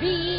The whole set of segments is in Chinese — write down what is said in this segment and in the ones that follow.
处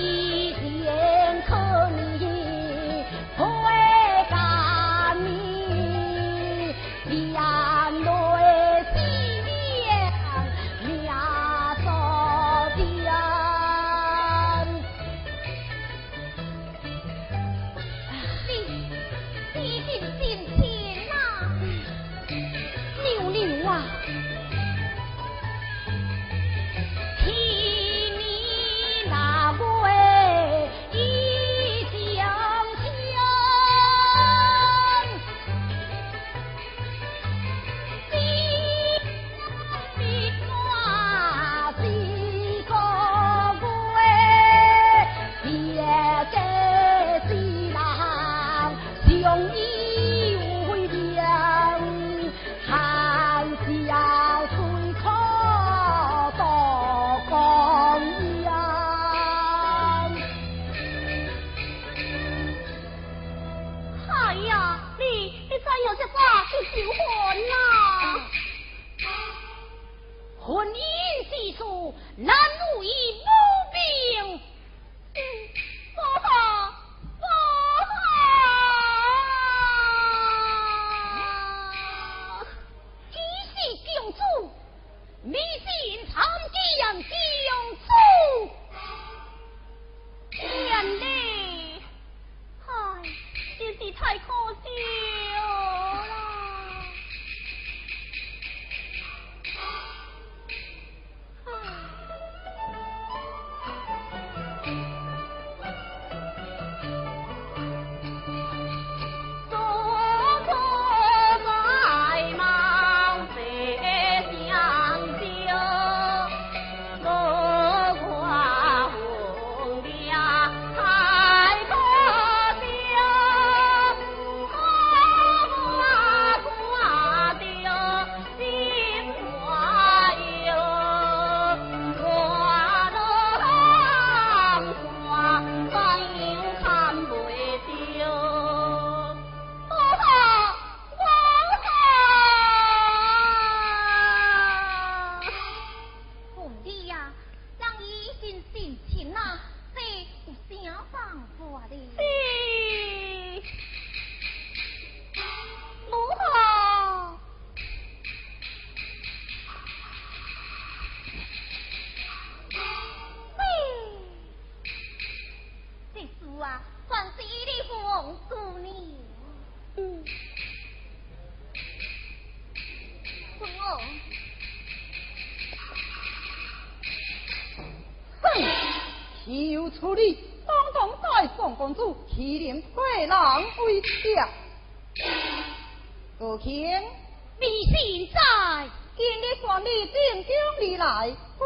传你进京而来，非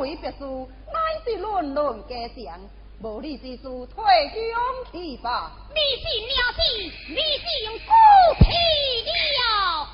为别事，乃是论论家常。无理之事退乡去吧。迷信了事，你是用孤僻了。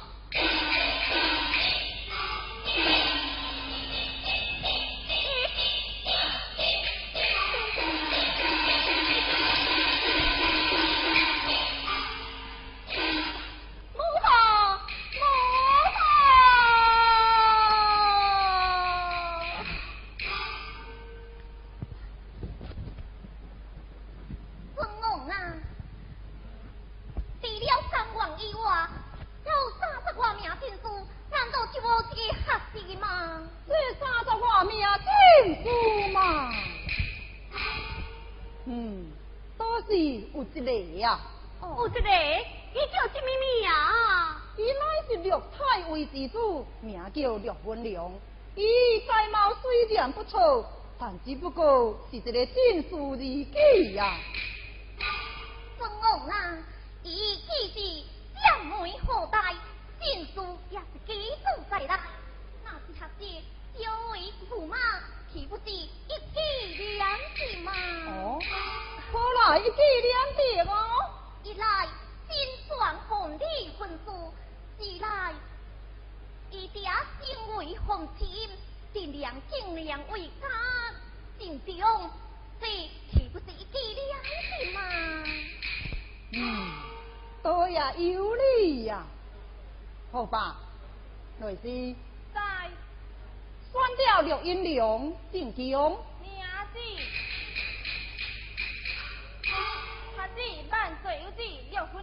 是一个进士二己呀。孙王啊，伊既是将门后代，进士也是基础在啦。那是学者，就为驸马，岂不是一举两得吗？哦，好啦，一举两得哦。一来金钻红礼婚书，二来伊爹身为皇亲，尽量尽量为家尽忠，这岂不是一举两得吗？嗯，多呀有理呀。好吧，内是在选掉六阴良进宫。万岁有旨，六分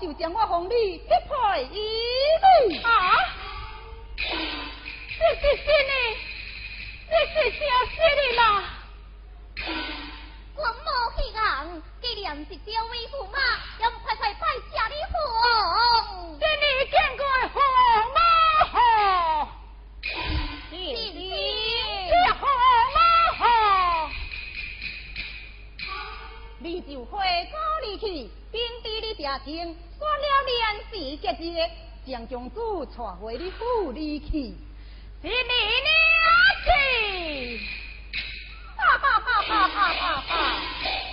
就将我封你一派一律。啊！这是真的，这是真实的吗？我无去硬，既然是这位驸马，要快快拜谢你红。这你见过驸马你就回家离去。兵地的家庭，算了连时结节，将将主带回你府里去，是你娘子，哈哈哈哈哈哈哈！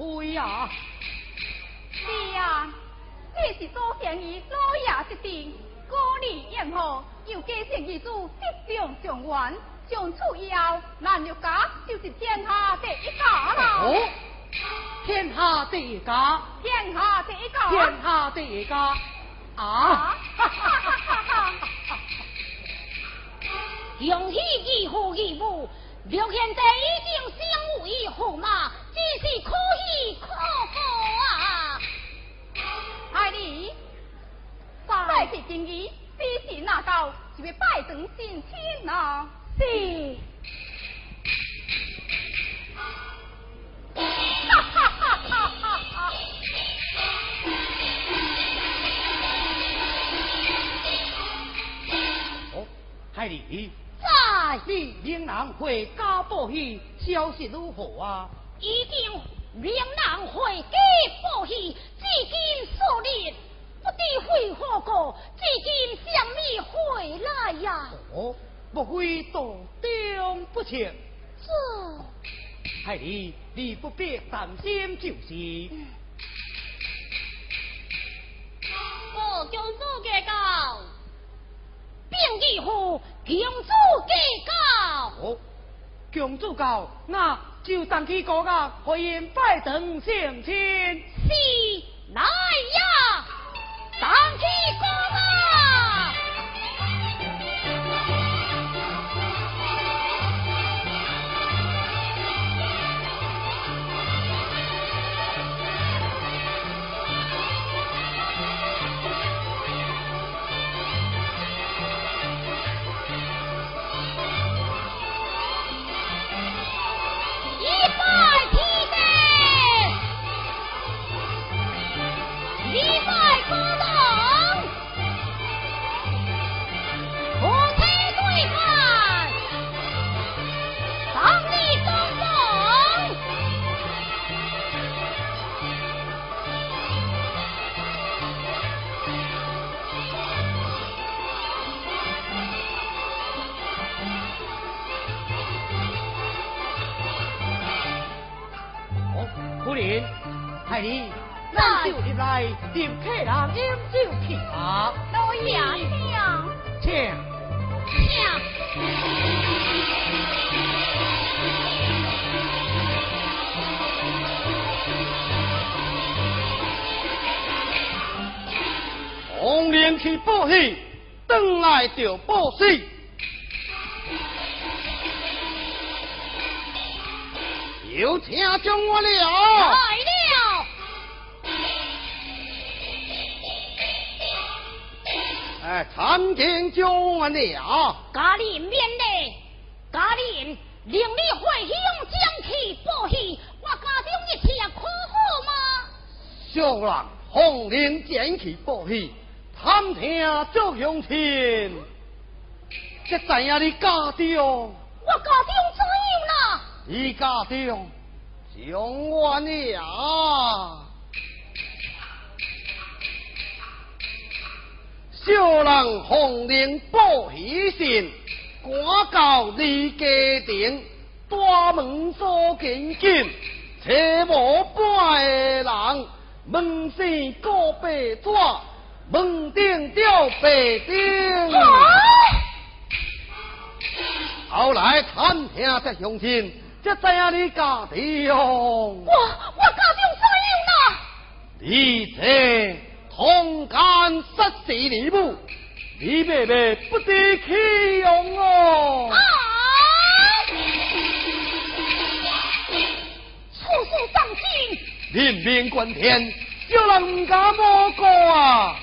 的光辉呀！是啊，这是祖先以老爷之定，过年宴后，又继承遗嘱，一并上元。从此以后，咱岳家就是天下第一家了。哦，天下第一家，天下第一家，天下第一家。啊！恭喜义父义母，刘现在已经相为驸马，只是可喜可贺啊！爱你，再次敬意，必是拿到，就要拜登新亲呐。是。哈哈哈哈哈哈！哦，海里，在你岭南会家报喜，消息如何啊？已经岭南会家报喜，至今数日，不知回何故，至今向你回来呀？哦，莫非道中不测？这。海里，你不必担心，就是。我公主给告，并义父强主计较。哦，公主告，那就当起国家欢迎拜登相亲。是，来呀，当起国家。小人红莲将其报喜，探听祝乡亲。才知影你家中？我家中怎样啦？你家中将完了。小人红绫报喜信，赶到你家庭，大门锁紧紧，切无半个人，门前高白纸，门顶吊白钉。后来探听这乡亲，这知影你家庭。我我家中怎样啦？你这。同干失事礼物，你妹妹不得其用哦。啊！处处上心，人命关天，叫人家莫过啊！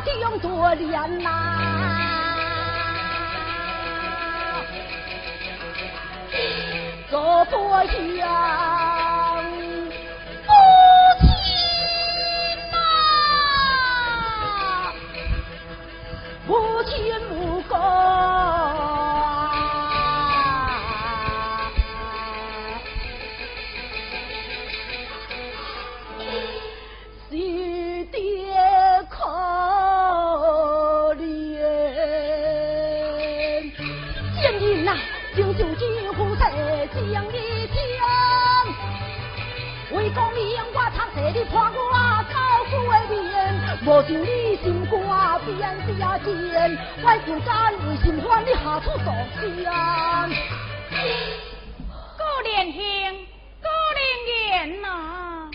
就用多脸呐。走过去我想你心肝比俺子也尖，怪干为心酸，你下处作甚？哥连天，哥连天呐，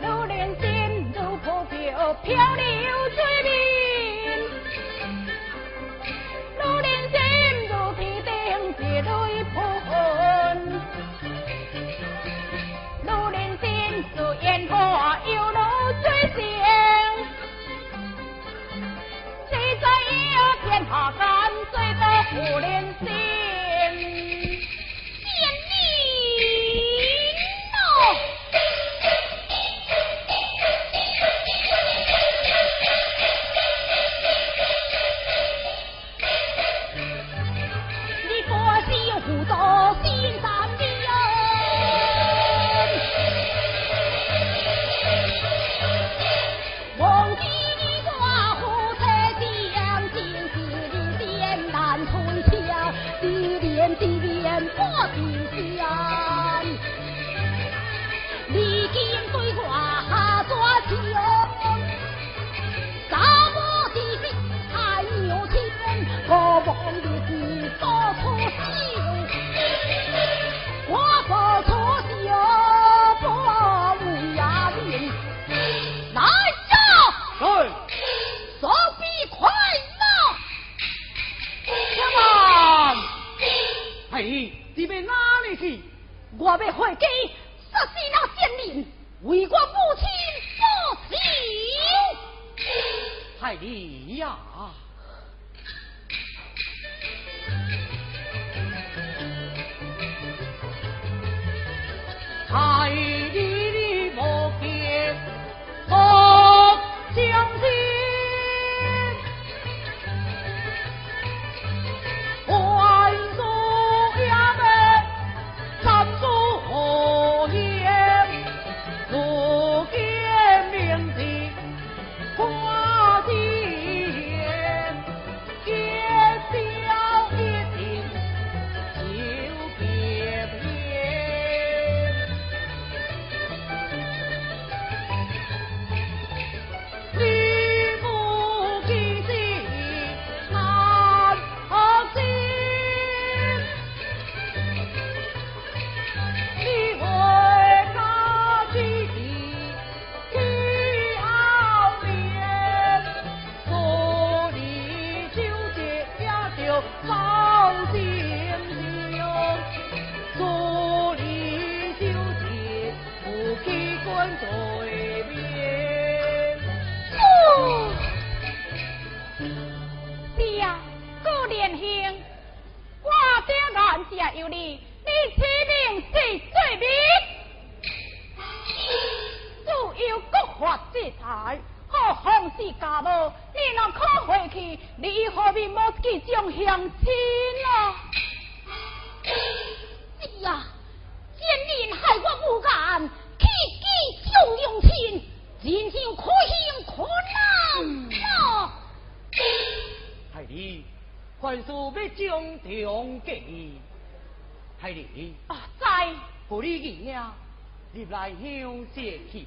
连，破。他干脆的不联系。谢谢。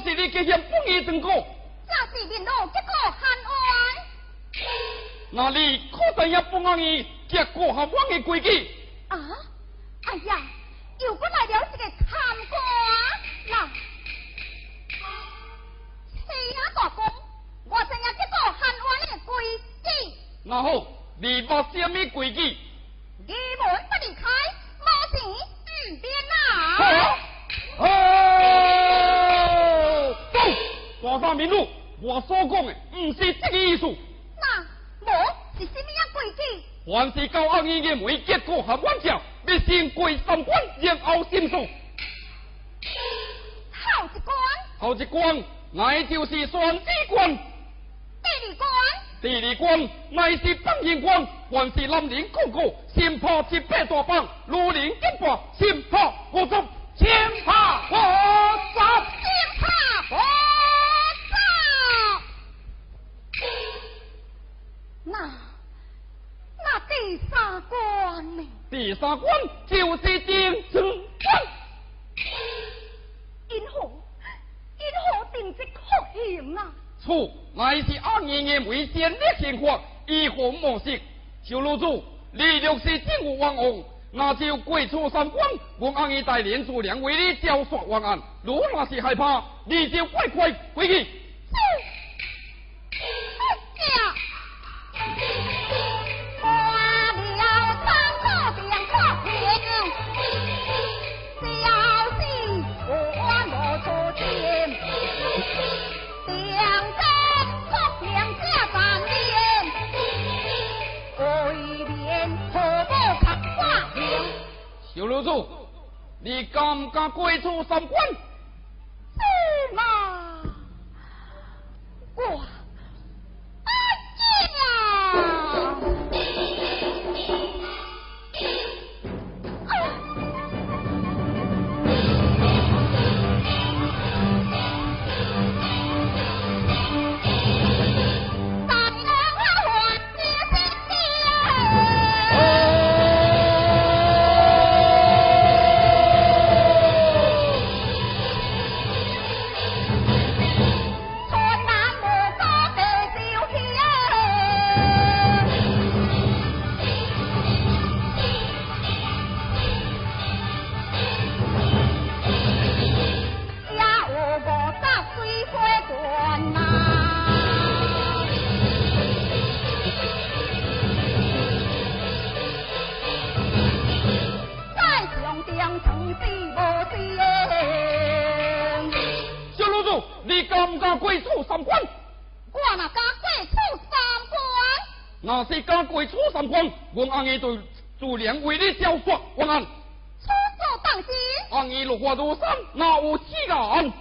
是你给嫌不义成果？这是面路结果含冤。那你可知也不安于结果和我的规矩？啊！哎呀，又过来了一个贪官啦！欺压大公，我知影结果含冤的规矩。那好，你把什么规矩？义门不离开，无钱唔变啊！哦，走，大山民路，我所讲的不是这个意思。那无是什么样规矩？凡是交恶意嘅每结果和玩笑，必先跪三关，然后申诉。好一关，头一关，乃就是双子关；第二关，第二关，乃是放言关。凡是男人公告，先破七百大棒；女人结伴，先破五中，先破五十。先怕火那那第三关呢？第三关就是定村关。因何因何定这酷刑啊？处乃是暗夜嘅为先烈先法，以何模式？小老主，你若是真有冤枉，那就跪出三关，我暗夜带领诸良为你交刷冤案。如若是害怕，你就快快回去。呀！老主，你敢不敢跪出三关？三光，我阿爷对主良为你交刷冤案。出手当心。阿爷落花如山，哪有此人？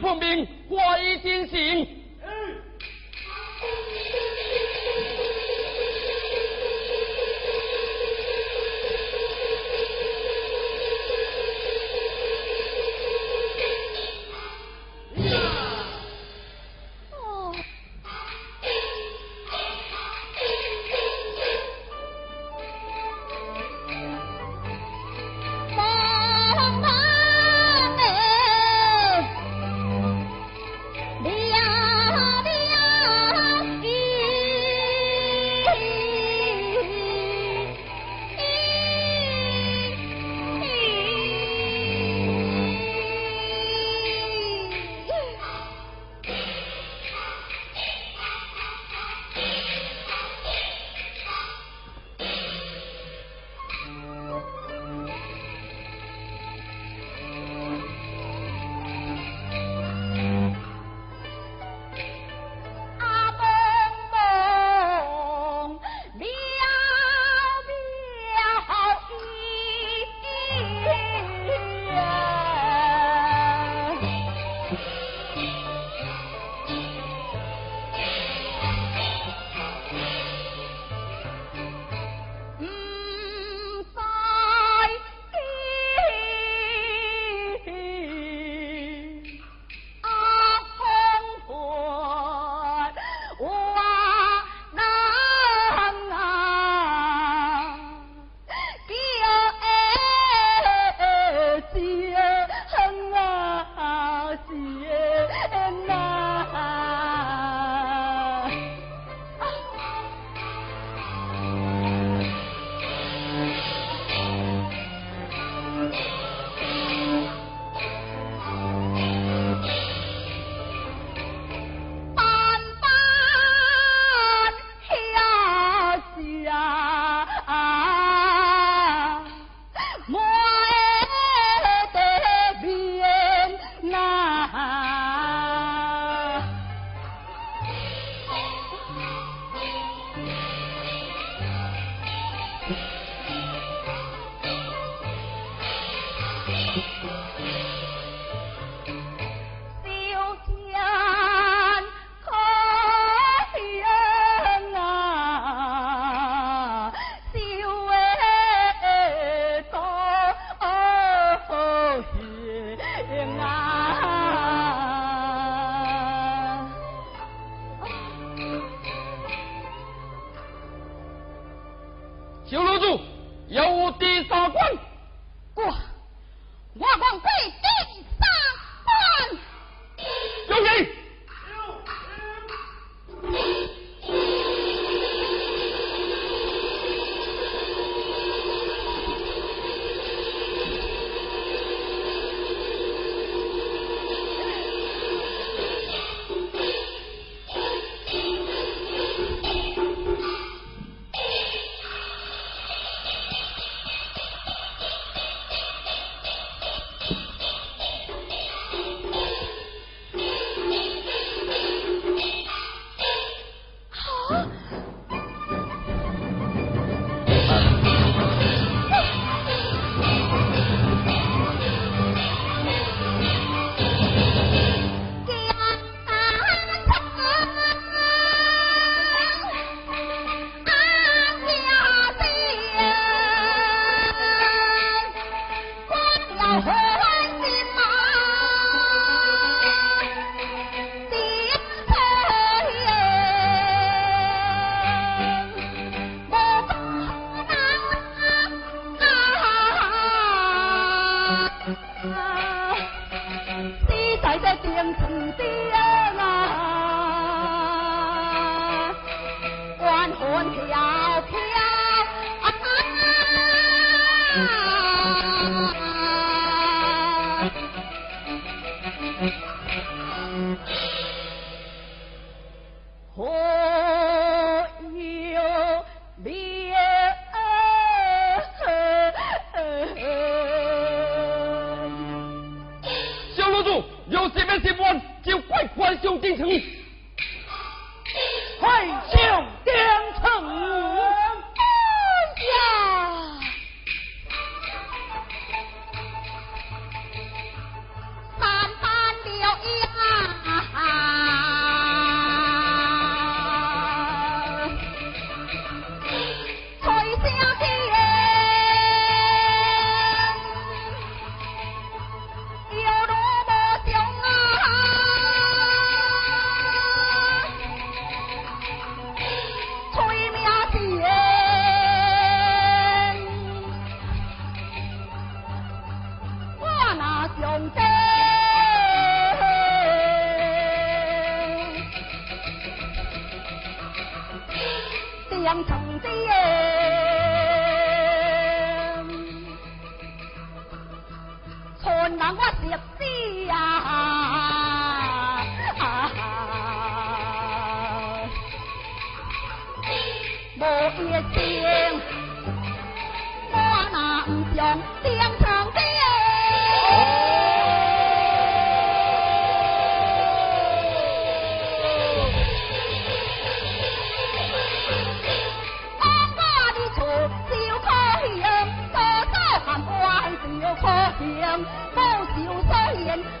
判明，我已经醒。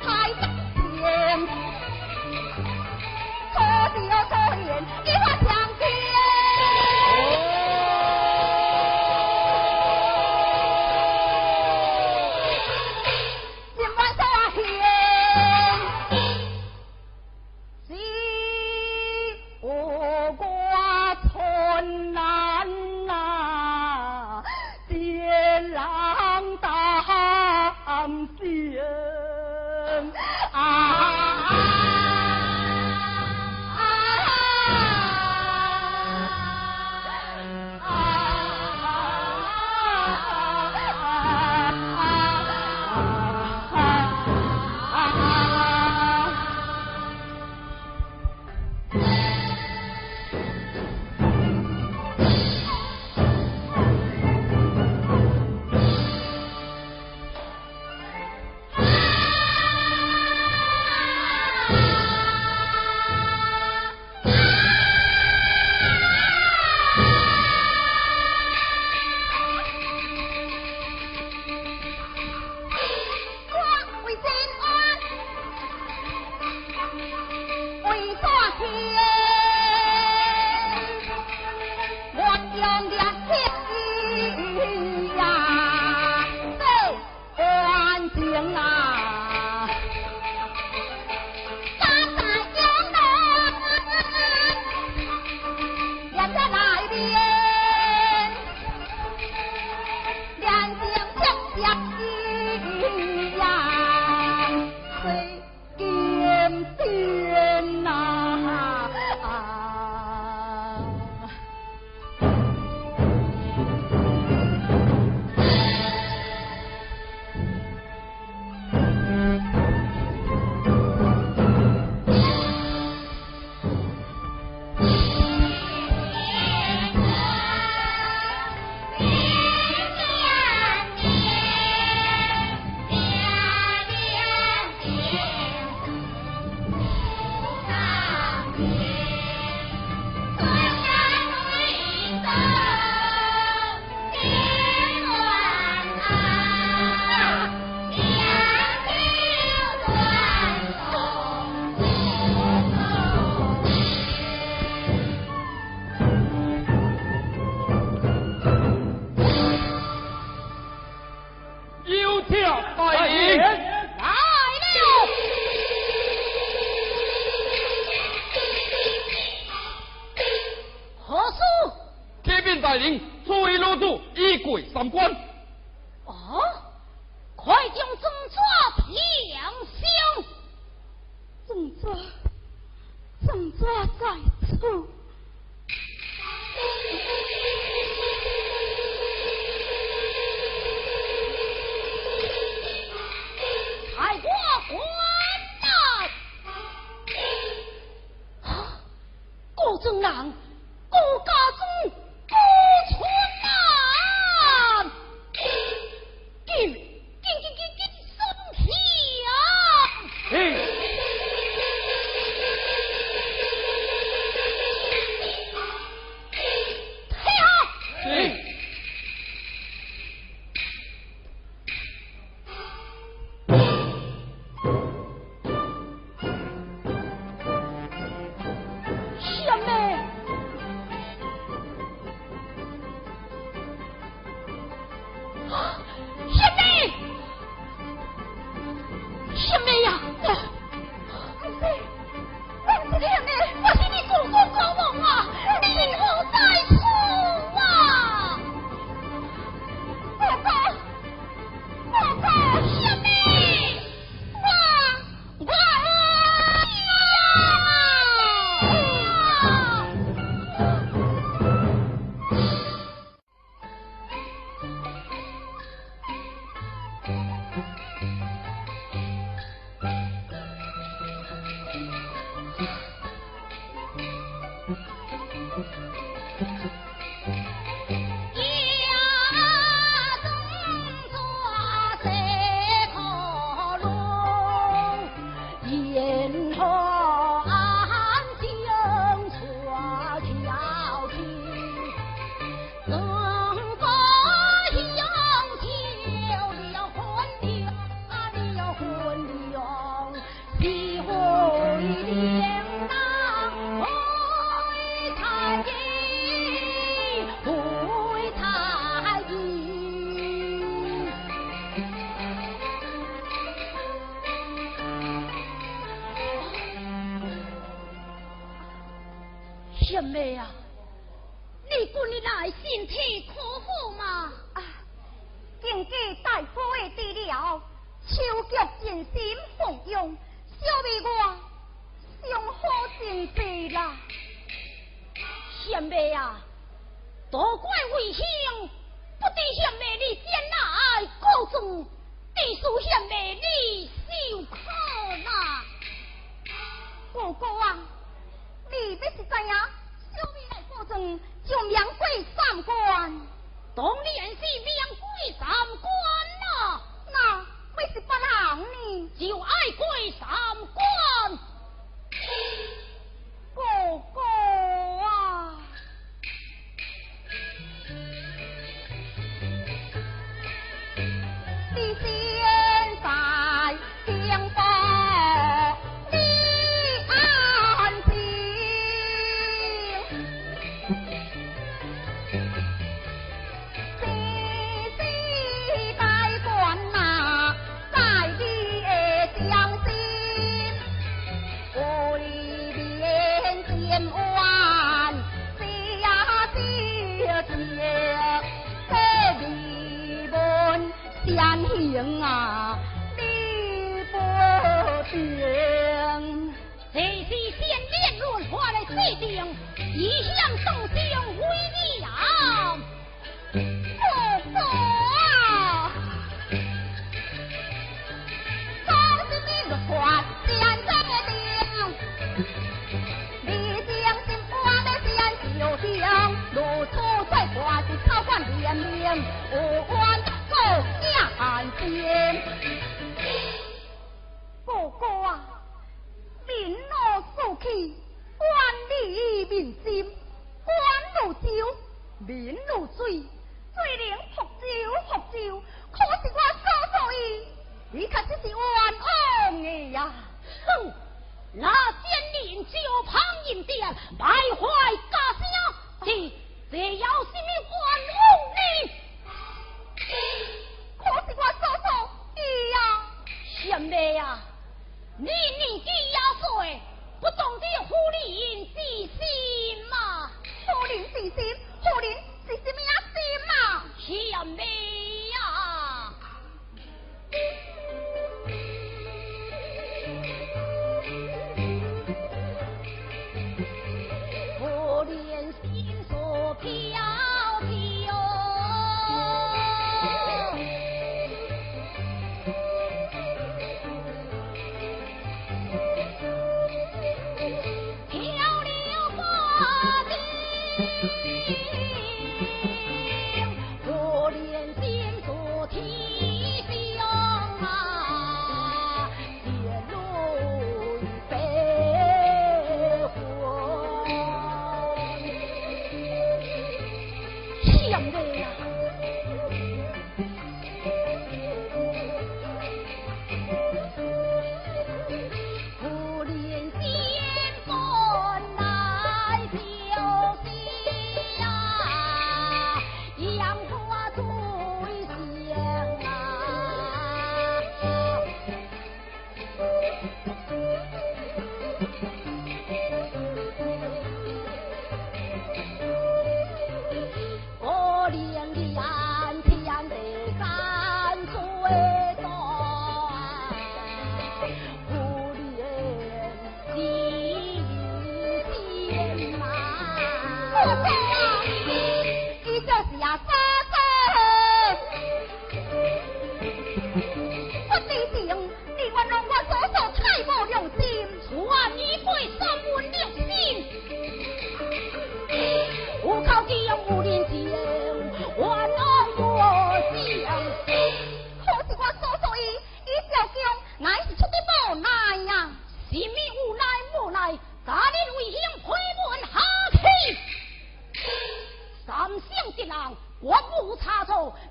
太得意可是我当年正人，孤家万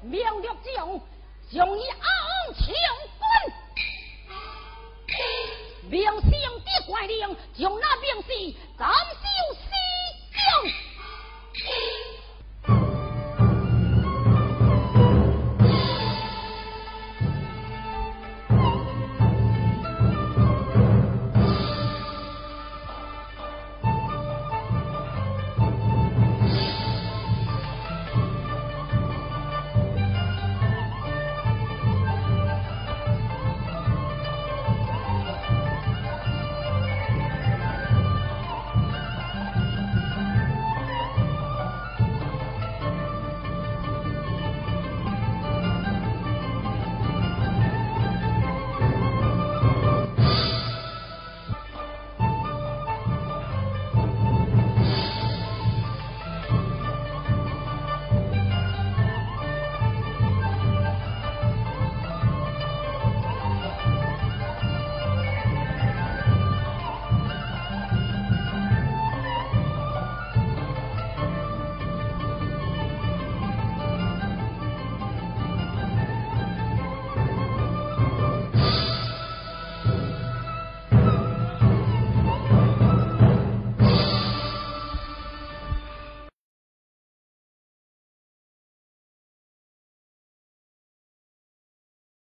后，命令将将伊昂